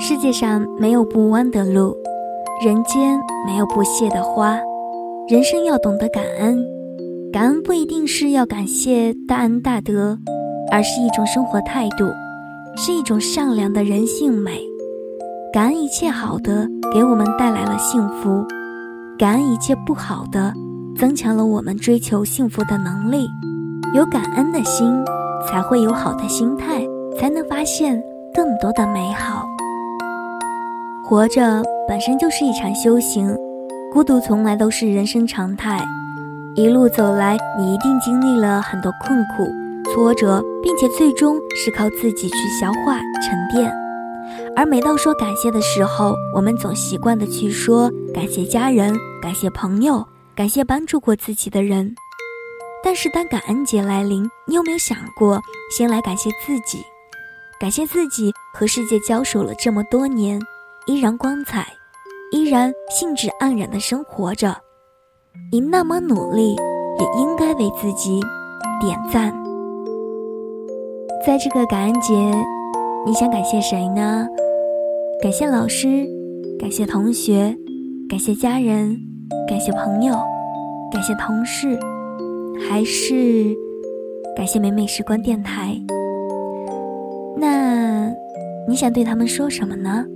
世界上没有不弯的路，人间没有不谢的花。人生要懂得感恩，感恩不一定是要感谢大恩大德，而是一种生活态度，是一种善良的人性美。感恩一切好的给我们带来了幸福，感恩一切不好的增强了我们追求幸福的能力。有感恩的心，才会有好的心态，才能发现更多的美好。活着本身就是一场修行，孤独从来都是人生常态。一路走来，你一定经历了很多困苦、挫折，并且最终是靠自己去消化沉淀。而每到说感谢的时候，我们总习惯的去说感谢家人、感谢朋友、感谢帮助过自己的人。但是当感恩节来临，你有没有想过先来感谢自己？感谢自己和世界交手了这么多年。依然光彩，依然兴致盎然的生活着。你那么努力，也应该为自己点赞。在这个感恩节，你想感谢谁呢？感谢老师，感谢同学，感谢家人，感谢朋友，感谢同事，还是感谢美美时光电台？那你想对他们说什么呢？